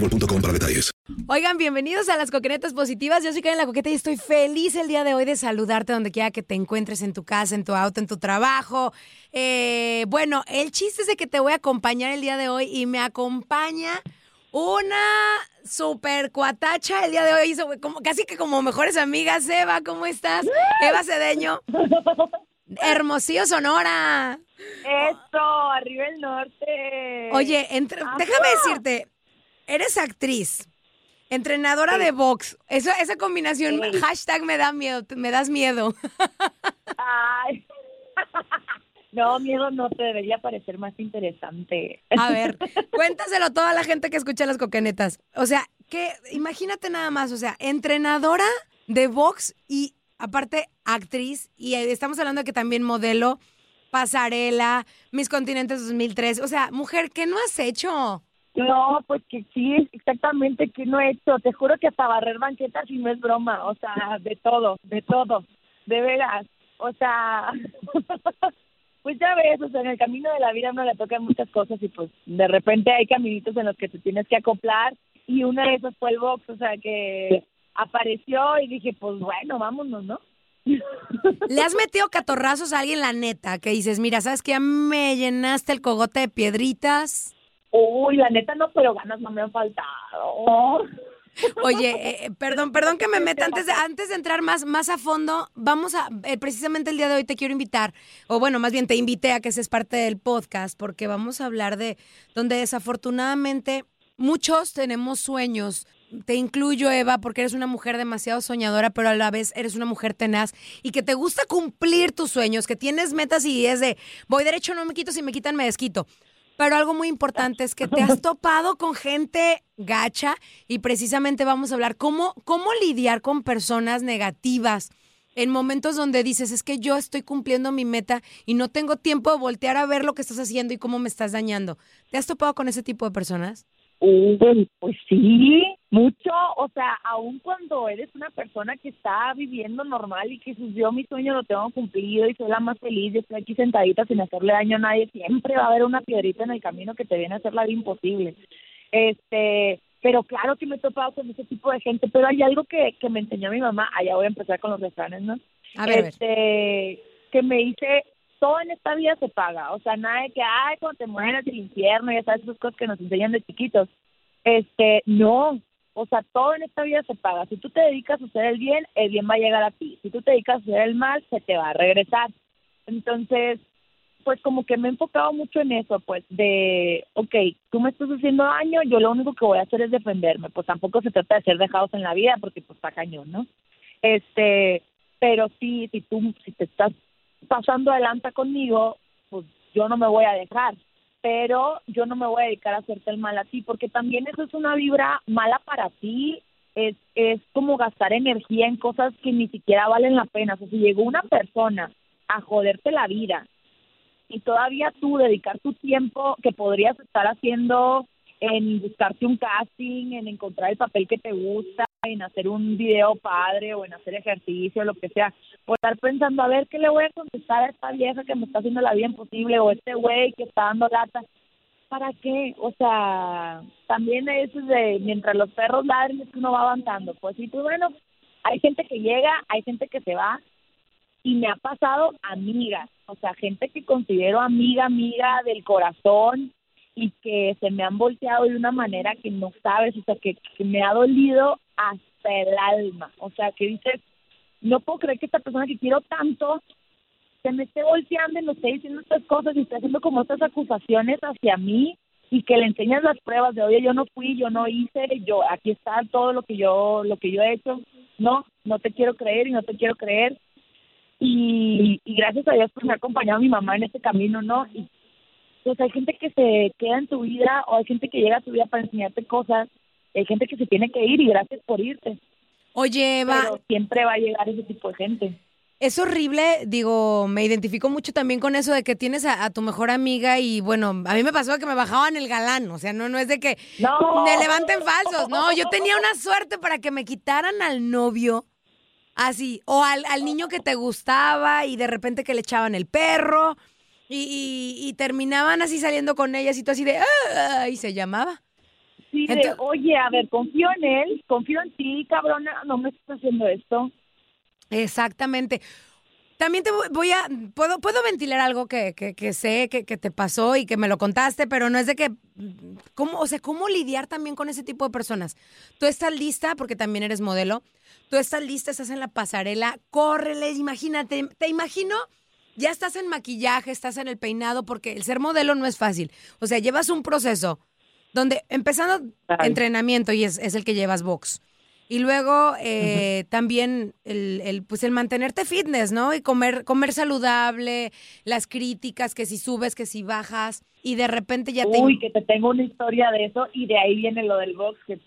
boostmobile.com para detalles. Oigan, bienvenidos a las coquenetas positivas. Yo soy Karen La Coqueta y estoy feliz el día de hoy de saludarte donde quiera que te encuentres, en tu casa, en tu auto, en tu trabajo. Eh, bueno, el chiste es de que te voy a acompañar el día de hoy y me acompaña una super cuatacha el día de hoy, hizo como, casi que como mejores amigas. Eva, ¿cómo estás? Eva Cedeño. Hermosillo, Sonora. Eso, arriba el norte. Oye, entre- déjame decirte, eres actriz, entrenadora de box. Eso, esa combinación, Sí. hashtag me da miedo, me das miedo. Ay. No, miedo no te debería parecer más interesante. A ver, cuéntaselo a toda la gente que escucha las coquenetas. O sea, que imagínate nada más, o sea, entrenadora de box y aparte actriz y estamos hablando de que también modelo, pasarela, Mis Continentes 2003, o sea, mujer, ¿qué no has hecho? No, pues que sí, exactamente que no he hecho. Te juro que hasta barrer banquetas y no es broma. O sea, de todo, de todo. De veras. O sea, pues ya ves, o sea, en el camino de la vida a uno le tocan muchas cosas y pues de repente hay caminitos en los que te tienes que acoplar y una de esas fue el box, o sea, que apareció y dije, pues bueno, vámonos, ¿no? ¿Le has metido catorrazos a alguien, la neta, que dices, mira, ¿sabes que Ya me llenaste el cogote de piedritas. Uy, la neta no, pero ganas no me han faltado. Oye, eh, perdón, perdón que me meta antes de, antes de entrar más, más a fondo, vamos a, eh, precisamente el día de hoy te quiero invitar, o bueno, más bien te invité a que seas parte del podcast, porque vamos a hablar de donde desafortunadamente muchos tenemos sueños. Te incluyo, Eva, porque eres una mujer demasiado soñadora, pero a la vez eres una mujer tenaz y que te gusta cumplir tus sueños, que tienes metas y es de voy derecho, no me quito, si me quitan, me desquito. Pero algo muy importante es que te has topado con gente gacha y precisamente vamos a hablar cómo, cómo lidiar con personas negativas en momentos donde dices, es que yo estoy cumpliendo mi meta y no tengo tiempo de voltear a ver lo que estás haciendo y cómo me estás dañando. ¿Te has topado con ese tipo de personas? Uy, pues sí, mucho. O sea, aun cuando eres una persona que está viviendo normal y que yo mi sueño lo tengo cumplido y soy la más feliz y estoy aquí sentadita sin hacerle daño a nadie, siempre va a haber una piedrita en el camino que te viene a hacer la vida imposible. Este, pero claro que me he topado con ese tipo de gente, pero hay algo que, que me enseñó mi mamá, allá voy a empezar con los refranes, ¿no? A ver, a ver. este, que me dice, todo en esta vida se paga, o sea, nada de que, ay, cuando te mueres del infierno, ya sabes, esas cosas que nos enseñan de chiquitos. Este, no, o sea, todo en esta vida se paga. Si tú te dedicas a hacer el bien, el bien va a llegar a ti. Si tú te dedicas a hacer el mal, se te va a regresar. Entonces, pues como que me he enfocado mucho en eso, pues de, ok, tú me estás haciendo daño, yo lo único que voy a hacer es defenderme, pues tampoco se trata de ser dejados en la vida porque pues está cañón, ¿no? Este, pero sí, si tú, si te estás pasando adelante conmigo, pues yo no me voy a dejar, pero yo no me voy a dedicar a hacerte el mal a ti, porque también eso es una vibra mala para ti, es, es como gastar energía en cosas que ni siquiera valen la pena. O sea, si llegó una persona a joderte la vida y todavía tú dedicar tu tiempo que podrías estar haciendo en buscarte un casting, en encontrar el papel que te gusta, en hacer un video padre o en hacer ejercicio, lo que sea, por estar pensando a ver qué le voy a contestar a esta vieja que me está haciendo la vida imposible o este güey que está dando lata. ¿Para qué? O sea, también es de mientras los perros ladren es que uno va avanzando. Pues sí, pues bueno, hay gente que llega, hay gente que se va y me ha pasado amigas, o sea, gente que considero amiga, amiga del corazón y que se me han volteado de una manera que no sabes, o sea, que, que me ha dolido hasta el alma. O sea, que dices, no puedo creer que esta persona que quiero tanto se me esté volteando y me esté diciendo estas cosas y esté haciendo como estas acusaciones hacia mí y que le enseñas las pruebas de oye yo no fui yo no hice yo aquí está todo lo que yo lo que yo he hecho. No no te quiero creer y no te quiero creer y, gracias a Dios pues me ha acompañado mi mamá en este camino no y pues hay gente que se queda en tu vida o hay gente que llega a tu vida para enseñarte cosas hay gente que se tiene que ir y gracias por irte Oye, Eva. Pero siempre va a llegar ese tipo de gente. Es horrible, digo, me identifico mucho también con eso de que tienes a, tu mejor amiga y bueno, a mí me pasó que me bajaban el galán, o sea, no, no es de que me levanten falsos, no, yo tenía una suerte para que me quitaran al novio, así, o al, al niño que te gustaba y de repente que le echaban el perro y, y, terminaban así saliendo con ellas y tú así de, ¡ah! y se llamaba. Sí, de, oye, a ver, confío en él, confío en ti, cabrona, no me estás haciendo esto. Exactamente. También te voy a, puedo, puedo ventilar algo que, que, sé que, que, te pasó y que me lo contaste, pero no es de que, ¿cómo, o sea, cómo lidiar también con ese tipo de personas? Tú estás lista, porque también eres modelo, tú estás lista, estás en la pasarela, córrele, imagínate, te imagino, ya estás en maquillaje, estás en el peinado, porque el ser modelo no es fácil. O sea, llevas un proceso donde empezando entrenamiento y es, es el que llevas box y luego eh, también el, el, pues el mantenerte fitness, ¿no? Y comer, comer saludable, las críticas, que si subes, que si bajas, y de repente ya te... Uy, que te tengo una historia de eso, y de ahí viene lo del box, que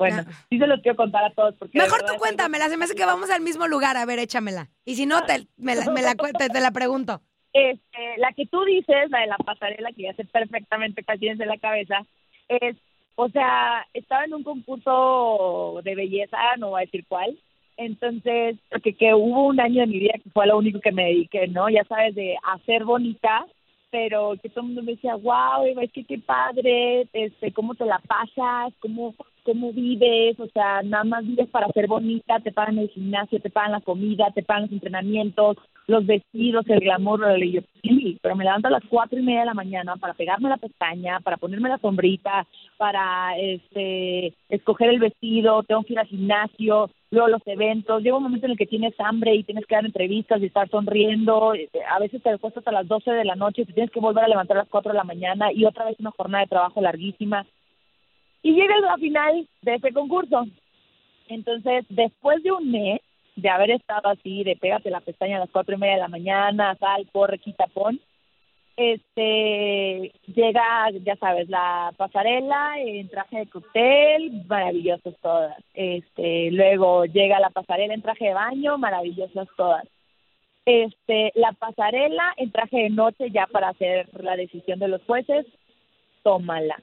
bueno, ah. sí se lo quiero contar a todos. Porque Mejor tú cuéntamela, se me hace que vamos al mismo lugar, a ver, échamela. Y si no, te, me, la, me la, te, te la pregunto. Este, la que tú dices, la de la pasarela, que ya sé perfectamente tienes en la cabeza, es o sea, estaba en un concurso de belleza, no voy a decir cuál, entonces, porque que hubo un año de mi vida que fue lo único que me dediqué, ¿no? Ya sabes, de hacer bonita, pero que todo el mundo me decía, wow, es que qué padre, este, cómo te la pasas, cómo, cómo vives, o sea, nada más vives para ser bonita, te pagan el gimnasio, te pagan la comida, te pagan los entrenamientos, los vestidos, el glamour, y yo, sí, pero me levanto a las cuatro y media de la mañana para pegarme la pestaña, para ponerme la sombrita, para este escoger el vestido, tengo que ir al gimnasio, luego los eventos, llega un momento en el que tienes hambre y tienes que dar entrevistas y estar sonriendo, este, a veces te cuesta hasta las 12 de la noche y te tienes que volver a levantar a las 4 de la mañana y otra vez una jornada de trabajo larguísima. Y llegas a la final de ese concurso. Entonces, después de un mes de haber estado así, de pégate la pestaña a las cuatro y media de la mañana, sal, corre, quita, pon, este, llega, ya sabes, la pasarela en traje de cóctel, maravillosas todas. Este, luego llega la pasarela en traje de baño, maravillosas todas. Este, la pasarela en traje de noche ya para hacer la decisión de los jueces, tómala.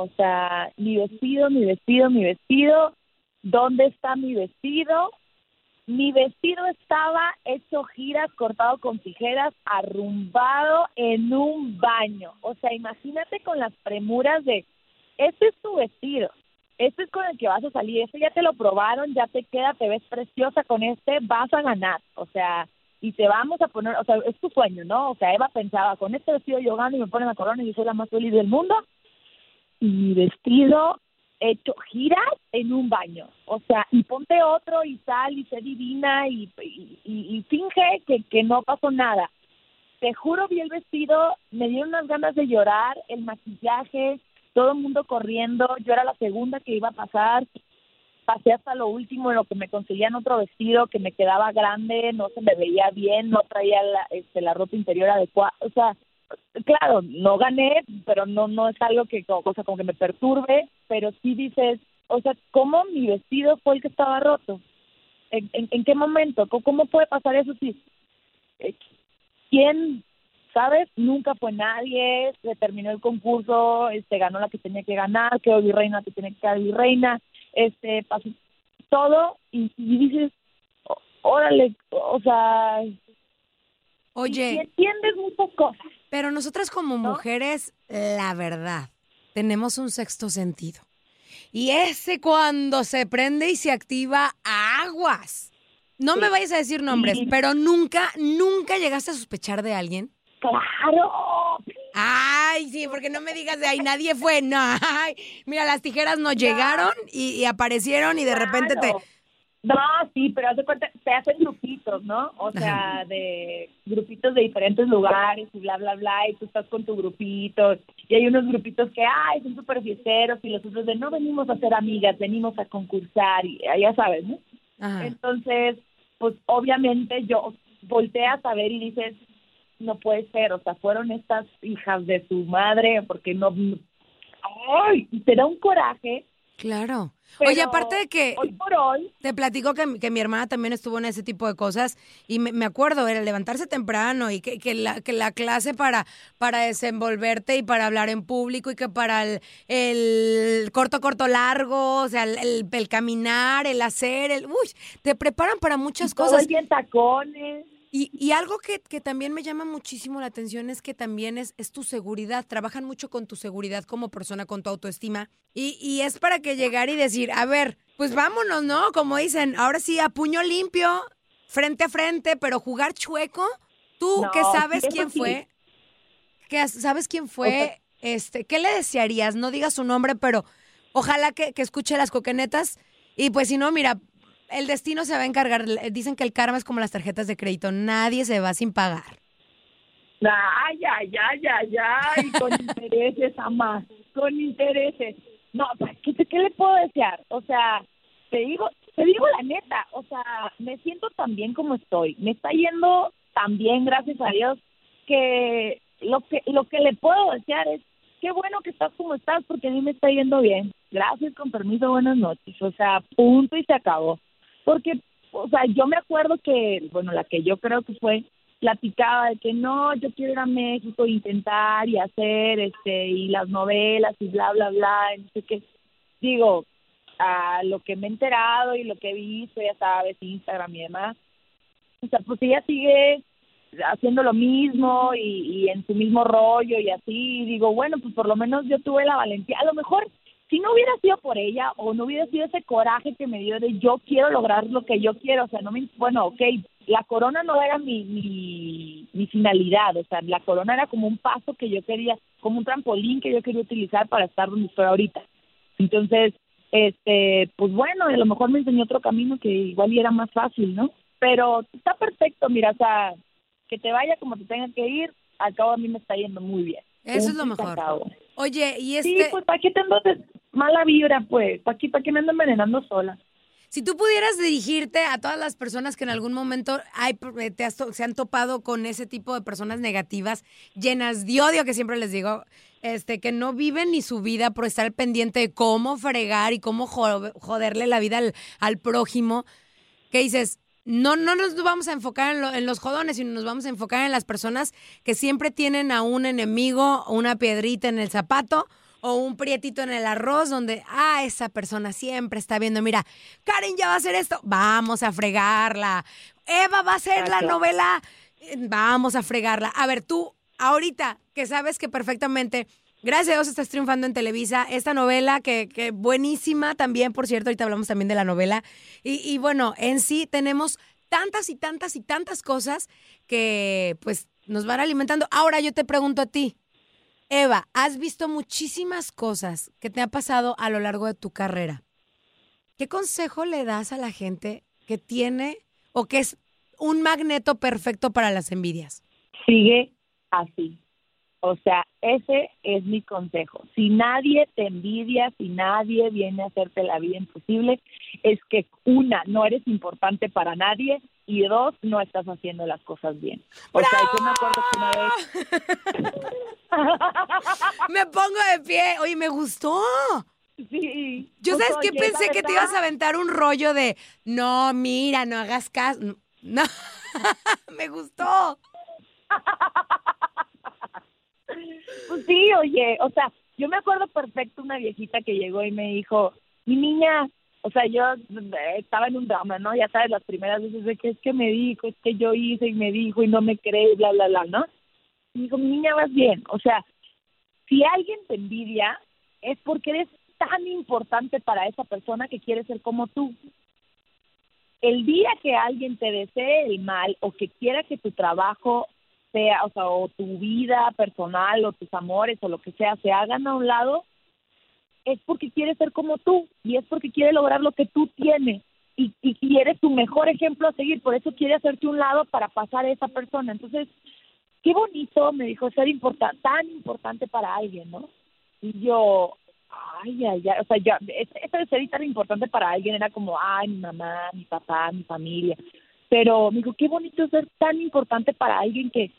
O sea, mi vestido, mi vestido, mi vestido, ¿dónde está mi vestido? Mi vestido estaba hecho giras, cortado con tijeras, arrumbado en un baño. O sea, imagínate con las premuras de, este es tu vestido, este es con el que vas a salir, este ya te lo probaron, ya te queda, te ves preciosa con este, vas a ganar. O sea, y te vamos a poner, o sea, es tu sueño, ¿no? O sea, Eva pensaba, con este vestido yo gano y me ponen la corona y yo soy la más feliz del mundo. Y vestido hecho giras en un baño. O sea, y ponte otro y sal y sé divina y, y, finge que, que no pasó nada. te juro, vi el vestido, me dieron unas ganas de llorar, el maquillaje, todo el mundo corriendo, yo era la segunda que iba a pasar, pasé hasta lo último en lo que me conseguían otro vestido que me quedaba grande, no se me veía bien, no traía la, este, la ropa interior adecuada, o sea, claro, no gané, pero no no es algo que cosa como que me perturbe, pero sí dices, o sea, ¿cómo mi vestido fue el que estaba roto? ¿En, en, en qué momento? ¿Cómo, ¿Cómo puede pasar eso si eh, quién sabes? Nunca fue nadie, se terminó el concurso, este ganó la que tenía que ganar, quedó virreina que tenía que quedar virreina, este pasó todo y, y dices, "Ó- órale, o sea, Oye. y entiendes muchas cosas. Pero nosotras como mujeres, la verdad, tenemos un sexto sentido. Y ese cuando se prende y se activa, aguas. No me vayas a decir nombres, Sí. pero nunca, nunca llegaste a sospechar de alguien. Claro. Ay, sí, porque no me digas de ahí, nadie fue. No, ay, mira, las tijeras no llegaron y, y aparecieron y de repente te... No, sí, pero haz de cuenta, te hacen grupitos, ¿no? O sea, de grupitos de diferentes lugares y bla, bla, bla, y tú estás con tu grupito, y hay unos grupitos que, ay, son súper fiesteros, y los otros de, no venimos a ser amigas, venimos a concursar, y ah, ya sabes, ¿no? Ajá. Entonces, pues obviamente yo volteas a ver y dices, no puede ser, o sea, fueron estas hijas de su madre, porque no... ¡Ay! y Te da un coraje. Claro. pero Oye, aparte de que Hoy por hoy, te platico que, que mi hermana también estuvo en ese tipo de cosas y me, me acuerdo, era levantarse temprano y que, que, la, que la clase para, para desenvolverte y para hablar en público y que para el, el corto, corto, largo, o sea, el, el- el caminar, el hacer, el... Uy, te preparan para muchas todo cosas. el tacones. Y, y algo que, que también me llama muchísimo la atención es que también es, es tu seguridad. Trabajan mucho con tu seguridad como persona, con tu autoestima. Y, y es para que llegar y decir, a ver, pues vámonos, ¿no? Como dicen, ahora sí, a puño limpio, frente a frente, pero jugar chueco. Tú No, que sabes quién sí. fue, que sabes quién fue, este, ¿qué le desearías? No digas su nombre, pero ojalá que, que escuche las coquenetas. Y pues si no, mira, el destino se va a encargar. Dicen que el karma es como las tarjetas de crédito, nadie se va sin pagar. Ay, ay, ay, ay, ay, con intereses, ama, con intereses. No, pues, ¿qué, ¿qué le puedo desear? O sea, te digo, te digo la neta, o sea, me siento tan bien como estoy. Me está yendo tan bien, gracias a Dios, que lo que lo que le puedo desear es qué bueno que estás como estás porque a mí me está yendo bien. Gracias, con permiso, buenas noches. O sea, punto y se acabó. Porque, o sea, yo me acuerdo que, bueno, la que yo creo que fue platicaba de que no, yo quiero ir a México intentar y hacer, este, y las novelas y bla, bla, bla, y no sé qué. Digo, a lo que me he enterado y lo que he visto, ya sabes, Instagram y demás, o sea, pues ella sigue haciendo lo mismo y, y en su mismo rollo y así, digo, bueno, pues por lo menos yo tuve la valentía, a lo mejor si no hubiera sido por ella o no hubiera sido ese coraje que me dio de yo quiero lograr lo que yo quiero, o sea, no me, bueno, ok, la corona no era mi, mi, mi finalidad, o sea, la corona era como un paso que yo quería, como un trampolín que yo quería utilizar para estar donde estoy ahorita. Entonces, este, pues bueno, a lo mejor me enseñó otro camino que igual y era más fácil, ¿no? Pero está perfecto, mira, o sea, que te vaya como te tenga que ir, al cabo a mí me está yendo muy bien. Eso es lo mejor. Oye, y Sí, este, pues ¿para qué te mala vibra, pues? ¿Para qué, me ando envenenando sola? si tú pudieras dirigirte a todas las personas que en algún momento hay, eh, te has se han topado con ese tipo de personas negativas, llenas de odio, que siempre les digo, este, que no viven ni su vida por estar pendiente de cómo fregar y cómo jo- joderle la vida al, al prójimo, que dices, no, no nos vamos a enfocar en, lo- en los jodones, sino nos vamos a enfocar en las personas que siempre tienen a un enemigo, una piedrita en el zapato o un prietito en el arroz donde, ah, esa persona siempre está viendo, mira, Karen ya va a hacer esto, vamos a fregarla. Eva va a hacer la novela, eh, vamos a fregarla. A ver, tú, ahorita que sabes que perfectamente... Gracias a Dios estás triunfando en Televisa. Esta novela, que, que buenísima también, por cierto, ahorita hablamos también de la novela. Y, y bueno, en sí tenemos tantas y tantas y tantas cosas que pues nos van alimentando. Ahora yo te pregunto a ti, Eva, has visto muchísimas cosas que te han pasado a lo largo de tu carrera. ¿Qué consejo le das a la gente que tiene o que es un magneto perfecto para las envidias? sigue así. O sea, ese es mi consejo. Si nadie te envidia, si nadie viene a hacerte la vida imposible, es que una, no eres importante para nadie y dos, no estás haciendo las cosas bien. O sea, yo me acuerdo que una vez... me pongo de pie. Oye, me gustó. Sí. Yo sabes qué oye, pensé que te ibas a aventar un rollo de no, mira, no hagas caso. No. me gustó. Pues sí, oye, o sea, yo me acuerdo perfecto una viejita que llegó y me dijo, mi niña, o sea, yo eh, estaba en un drama, ¿no? Ya sabes, las primeras veces de que es que me dijo, es que yo hice y me dijo y no me cree, bla, bla, bla, ¿no? Y dijo, mi niña, vas bien. O sea, si alguien te envidia, es porque eres tan importante para esa persona que quiere ser como tú. El día que alguien te desee el mal o que quiera que tu trabajo sea, o sea, o tu vida personal o tus amores o lo que sea se hagan a un lado, es porque quiere ser como tú y es porque quiere lograr lo que tú tienes y, y, eres tu mejor ejemplo a seguir, por eso quiere hacerte un lado para pasar a esa persona. Entonces, qué bonito, me dijo, ser tan importante para alguien, ¿no? Y yo, ay, ay, ay, o sea, ya, es- eso de ser tan importante para alguien era como, ay, mi mamá, mi papá, mi familia. Pero me dijo, qué bonito ser tan importante para alguien que,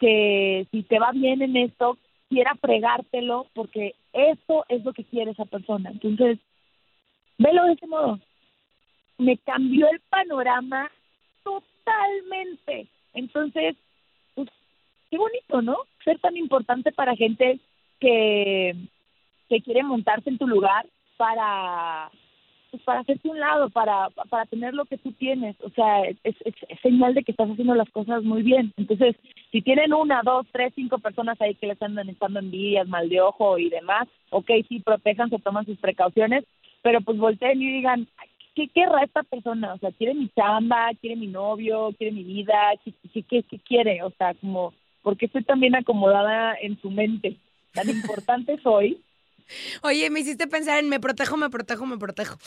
que si te va bien en esto, quiera fregártelo, porque eso es lo que quiere esa persona. Entonces, velo de ese modo. Me cambió el panorama totalmente. Entonces, pues, qué bonito, ¿no? Ser tan importante para gente que, que quiere montarse en tu lugar para pues para hacerte un lado, para, para tener lo que tú tienes. O sea, es, es, es señal de que estás haciendo las cosas muy bien. Entonces, si tienen una, dos, tres, cinco personas ahí que les andan echando envidias, mal de ojo y demás, ok, sí, protejan, se toman sus precauciones, pero pues volteen y digan, ¿qué querrá esta persona? O sea, ¿quiere mi chamba? ¿Quiere mi novio? ¿Quiere mi vida? ¿Qué, qué, qué, qué quiere? O sea, como, porque estoy también acomodada en su mente? Tan importante soy. Oye, me hiciste pensar en me protejo, me protejo, me protejo.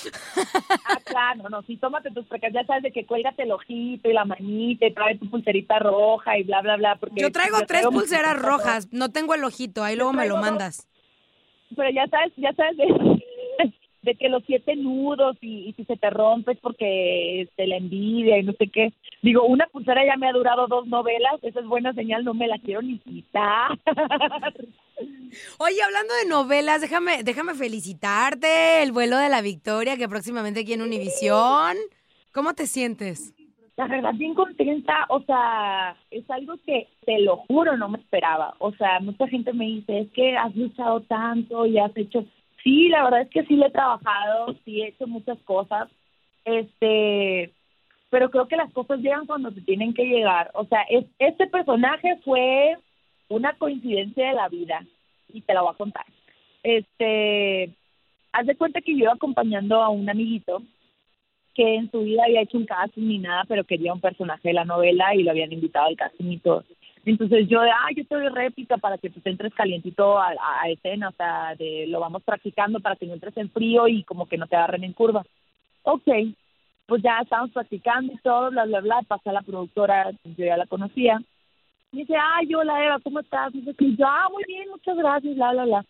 Ah, claro, no, sí, tómate tus precauciones. Ya sabes de que cuélgate el ojito y la manita y trae tu pulserita roja y bla, bla, bla. Porque Yo traigo tres traigo pulseras rojas, no tengo el ojito, ahí luego me lo dos. mandas. Pero ya sabes, ya sabes de, de que los siete nudos y, y si se te rompe es porque te la envidia y no sé qué. Digo, una pulsera ya me ha durado dos novelas, esa es buena señal, no me la quiero ni quitar. Oye, hablando de novelas, déjame, déjame felicitarte, el vuelo de la victoria que próximamente aquí en Univisión. ¿Cómo te sientes? La verdad, bien contenta, o sea, es algo que te lo juro, no me esperaba. O sea, mucha gente me dice, es que has luchado tanto y has hecho. Sí, la verdad es que sí le he trabajado, sí he hecho muchas cosas, este, pero creo que las cosas llegan cuando se tienen que llegar. O sea, es, este personaje fue una coincidencia de la vida y te la voy a contar. Este, haz de cuenta que yo iba acompañando a un amiguito que en su vida había hecho un casting ni nada, pero quería un personaje de la novela y lo habían invitado al casting y todo. Entonces yo ah, yo te doy réplica para que te entres calientito a, a, escena, o sea, de, lo vamos practicando para que no entres en frío y como que no te agarren en curva. Ok, pues ya estábamos practicando y todo, bla, bla, bla, pasé a la productora, yo ya la conocía. Y dice, ay, hola Eva, ¿cómo estás? Que yo, ah, muy bien, muchas gracias, bla, bla, bla.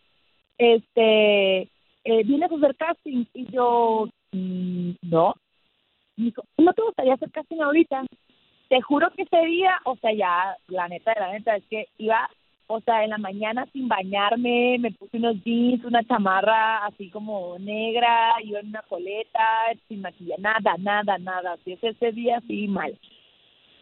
Este, eh, ¿vienes a hacer casting? Y yo, "Mm, no. Me dijo, ¿no te gustaría hacer casting ahorita? Te juro que ese día, o sea, ya, la neta, la neta, es que iba, o sea, en la mañana sin bañarme, me puse unos jeans, una chamarra así como negra, iba en una coleta, sin maquillaje, nada, nada, nada. Así es ese día, así mal.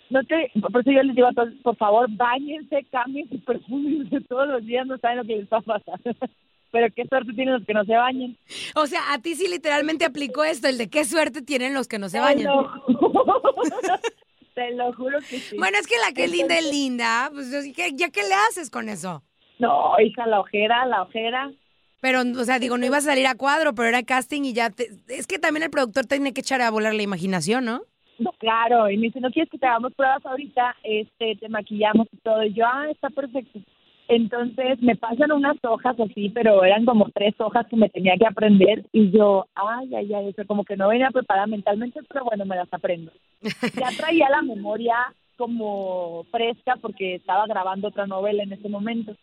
No te, por eso yo les digo a todos, por favor, bañense, cambien su perfume todos los días, no saben lo que les va a pasar. Pero qué suerte tienen los que no se bañen. O sea, a ti sí literalmente aplicó esto, el de qué suerte tienen los que no se bañan. Te lo juro que sí. Bueno, es que la que es linda es linda, pues ¿ya qué le haces con eso? No, hija, la ojera, la ojera. Pero, o sea, digo, no iba a salir a cuadro, pero era casting y ya te... Es que también el productor tiene que echar a volar la imaginación, ¿no? No, claro, y me dice, ¿no quieres que te hagamos pruebas ahorita? Este, te maquillamos y todo. Y yo, ah, está perfecto. Entonces me pasan unas hojas así, pero eran como tres hojas que me tenía que aprender. Y yo, ay, ay, ay, eso como que no venía preparada mentalmente, pero bueno, me las aprendo. Ya traía la memoria como fresca porque estaba grabando otra novela en ese momento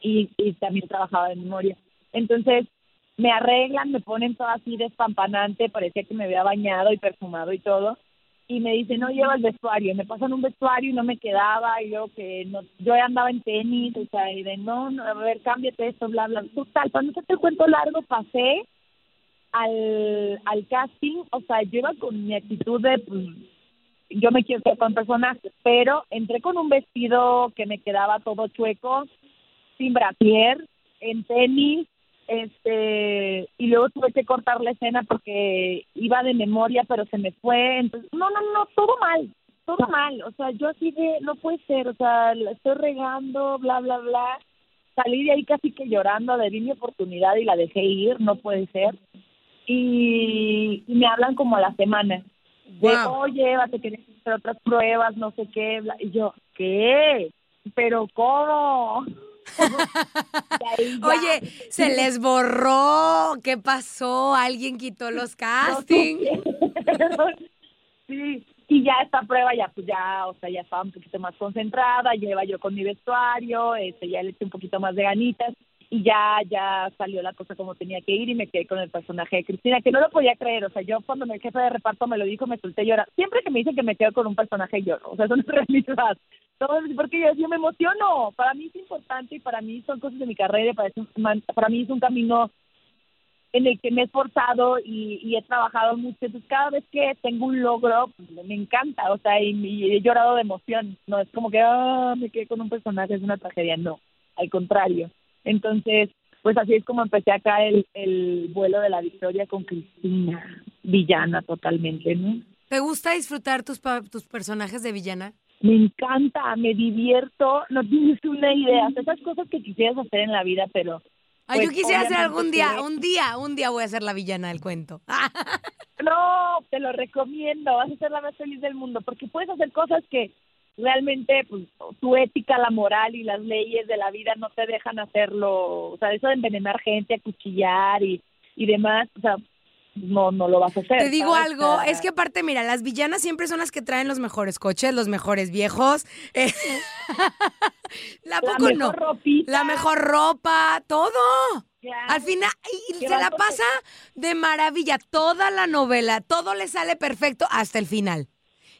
y, y también trabajaba de memoria. Entonces me arreglan, me ponen todo así despampanante, parecía que me había bañado y perfumado y todo. Y me dicen, no lleva el vestuario. Me pasan un vestuario y no me quedaba. Y yo que no, yo andaba en tenis, o sea, y de no, no, a ver, cámbiate esto, bla, bla. Total, cuando se te cuento largo, pasé al, al casting, o sea, yo iba con mi actitud de, pues, yo me quiero ser con personajes, pero entré con un vestido que me quedaba todo chueco, sin brasier, en tenis, este y luego tuve que cortar la escena porque iba de memoria pero se me fue. Entonces no no no todo mal todo mal. O sea yo así de no puede ser o sea la estoy regando bla bla bla. Salí de ahí casi que llorando de mi oportunidad y la dejé ir no puede ser. Y, y me hablan como a la semana. De oye vas a querer hacer otras pruebas no sé qué bla. y yo qué pero cómo Oye, se les borró. ¿Qué pasó? ¿Alguien quitó los castings? sí, y ya esta prueba ya pues ya, o sea, ya estaba un poquito más concentrada, lleva yo con mi vestuario, este ya le eché un poquito más de ganitas y ya ya salió la cosa como tenía que ir y me quedé con el personaje de Cristina, que no lo podía creer, o sea, yo cuando el jefe de reparto me lo dijo, me solté llorar. Siempre que me dicen que me quedo con un personaje lloro, o sea, eso no es realidad porque yo, yo me emociono. Para mí es importante y para mí son cosas de mi carrera, para, para mí es un camino en el que me he esforzado y, he trabajado mucho. Entonces, cada vez que tengo un logro, pues, me encanta, o sea, y, he llorado de emoción. No es como que, ah, me quedé con un personaje, es una tragedia. No, al contrario. Entonces, pues así es como empecé acá el, el vuelo de la victoria con Cristina, villana totalmente, ¿no? ¿Te gusta disfrutar tus, tus personajes de villana? Me encanta, me divierto, no tienes una idea, esas cosas que quisieras hacer en la vida, pero... Ay, yo pues, quisiera hacer algún día, un día, un día voy a ser la villana del cuento. no, te lo recomiendo, vas a ser la más feliz del mundo, porque puedes hacer cosas que realmente pues, tu ética, la moral y las leyes de la vida no te dejan hacerlo, o sea, eso de envenenar gente, acuchillar y, y demás, o sea, no, no lo vas a hacer. Te digo algo, es que aparte, mira, las villanas siempre son las que traen los mejores coches, los mejores viejos. Eh, la, poco mejor no. Ropita. La mejor ropa, todo. Al final, y se la pasa de maravilla toda la novela, todo le sale perfecto hasta el final.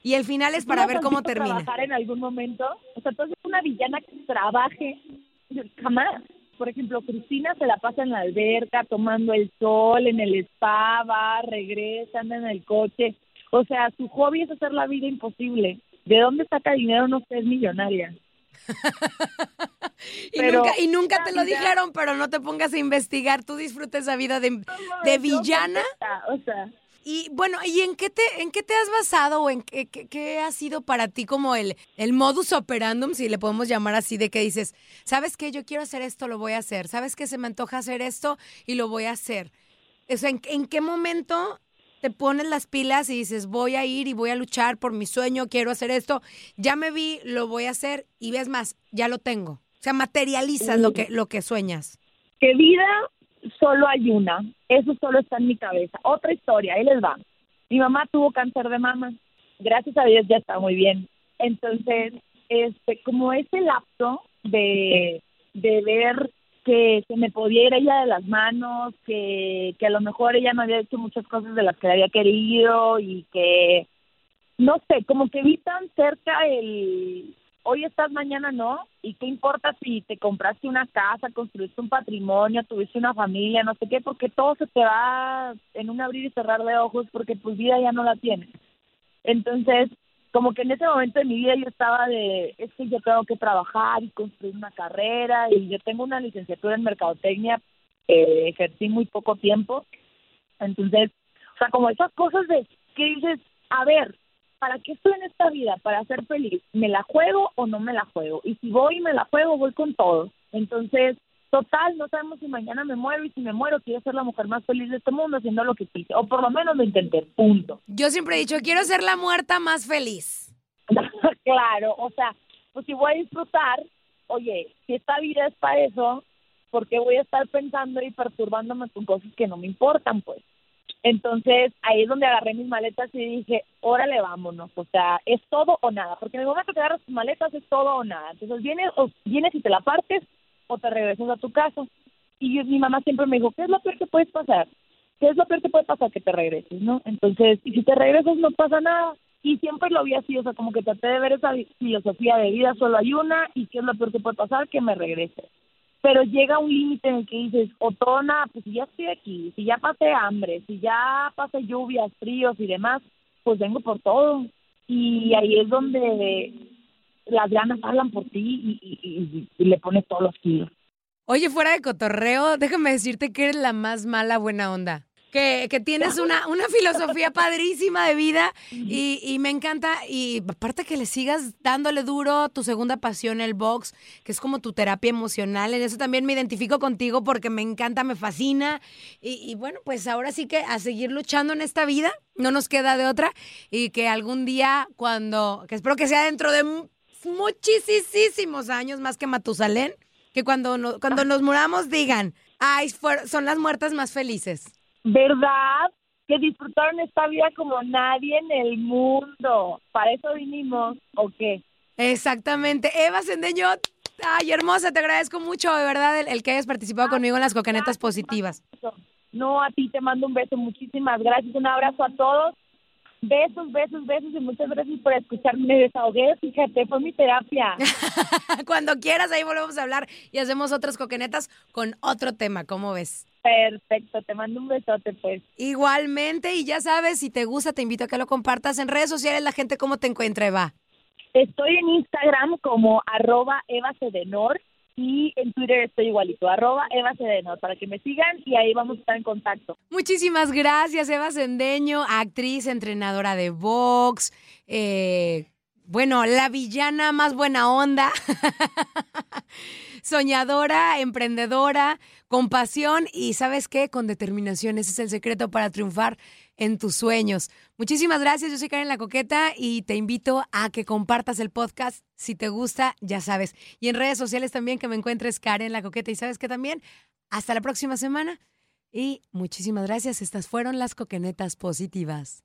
Y el final es para ver cómo termina. trabajar en algún momento? O sea, entonces una villana que trabaje, jamás por ejemplo, Cristina se la pasa en la alberca tomando el sol, en el spa, va, regresa, anda en el coche. O sea, su hobby es hacer la vida imposible. ¿De dónde saca dinero? No sé, es millonaria. y, nunca, y nunca te lo dijeron, pero no te pongas a investigar. Tú disfrutas esa vida de, de villana. O sea, y bueno, ¿y en qué te, en qué te has basado o en qué, qué, ha sido para ti como el, el modus operandum, si le podemos llamar así, de que dices, ¿sabes qué? Yo quiero hacer esto, lo voy a hacer. ¿Sabes qué? Se me antoja hacer esto y lo voy a hacer. O sea, ¿en, en qué momento te pones las pilas y dices, voy a ir y voy a luchar por mi sueño, quiero hacer esto, ya me vi, lo voy a hacer y ves más, ya lo tengo. O sea, materializas lo que, lo que sueñas. ¿Qué vida solo hay una. Eso solo está en mi cabeza. Otra historia, ahí les va. Mi mamá tuvo cáncer de mama. Gracias a Dios ya está muy bien. Entonces, este, como ese lapso de, de ver que se me podía ir ella de las manos, que, que a lo mejor ella no había hecho muchas cosas de las que había querido y que, no sé, como que vi tan cerca el, hoy estás, mañana no, y qué importa si te compraste una casa, construiste un patrimonio, tuviste una familia, no sé qué, porque todo se te va en un abrir y cerrar de ojos porque tu vida ya no la tienes. Entonces, como que en ese momento de mi vida yo estaba de, es que yo tengo que trabajar y construir una carrera, y yo tengo una licenciatura en mercadotecnia, eh, ejercí muy poco tiempo, entonces, o sea, como esas cosas de que dices, a ver, ¿para qué estoy en esta vida? Para ser feliz. ¿Me la juego o no me la juego? Y si voy y me la juego, voy con todo. Entonces, total, no sabemos si mañana me muero y si me muero, quiero ser la mujer más feliz de este mundo haciendo lo que quise. O por lo menos lo intenté, punto. Yo siempre he dicho, quiero ser la muerta más feliz. claro, o sea, pues si voy a disfrutar, oye, si esta vida es para eso, ¿por qué voy a estar pensando y perturbándome con cosas que no me importan, pues? Entonces ahí es donde agarré mis maletas y dije, órale, vámonos, o sea, es todo o nada, porque en el momento que agarras tus maletas es todo o nada. Entonces vienes, o vienes y te la partes o te regresas a tu casa. Y mi mamá siempre me dijo, ¿qué es lo peor que puedes pasar? ¿Qué es lo peor que puede pasar? Que te regreses, ¿no? Entonces, y si te regresas no pasa nada. Y siempre lo vi así, o sea, como que traté de ver esa filosofía de vida, solo hay una, y qué es lo peor que puede pasar, que me regrese. Pero llega un límite en el que dices, Otona, pues si ya estoy aquí, si ya pasé hambre, si ya pasé lluvias, fríos y demás, pues vengo por todo. Y ahí es donde las ganas hablan por ti y, y- y- y le pones todos los kilos. Oye, fuera de cotorreo, déjame decirte que eres la más mala buena onda. Que, que tienes una, una filosofía padrísima de vida y, y me encanta. Y aparte que le sigas dándole duro tu segunda pasión, el box, que es como tu terapia emocional. En eso también me identifico contigo porque me encanta, me fascina. Y, y bueno, pues ahora sí que a seguir luchando en esta vida, no nos queda de otra. Y que algún día, cuando, que espero que sea dentro de mu- muchísimos años, más que Matusalén, que cuando, no- cuando nos muramos digan, ay, son las muertas más felices. ¿Verdad? Que disfrutaron esta vida como nadie en el mundo. Para eso vinimos, ¿o qué? Exactamente. Eva Sendeño, ay, hermosa, te agradezco mucho, de verdad, el, el que hayas participado conmigo en las cocanetas positivas. No, a ti te mando un beso. Muchísimas gracias. Un abrazo a todos. Besos, besos, besos y muchas gracias por escucharme. Me desahogué, fíjate, fue mi terapia. Cuando quieras, ahí volvemos a hablar y hacemos otras cocanetas con otro tema, ¿cómo ves? Perfecto, te mando un besote, pues. Igualmente, y ya sabes, si te gusta, te invito a que lo compartas en redes sociales. La gente, ¿cómo te encuentra, Eva? Estoy en Instagram como arroba Eva Cedenor y en Twitter estoy igualito, arroba Eva Cedenor, para que me sigan y ahí vamos a estar en contacto. Muchísimas gracias, Eva Sendeño, actriz, entrenadora de box, eh, bueno, la villana más buena onda, soñadora, emprendedora, con pasión y sabes qué, con determinación. Ese es el secreto para triunfar en tus sueños. Muchísimas gracias, yo soy Karen La Coqueta y te invito a que compartas el podcast. Si te gusta, ya sabes. Y en redes sociales también que me encuentres Karen La Coqueta y sabes que también, hasta la próxima semana. Y muchísimas gracias. Estas fueron las coquenetas positivas.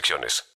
restricciones.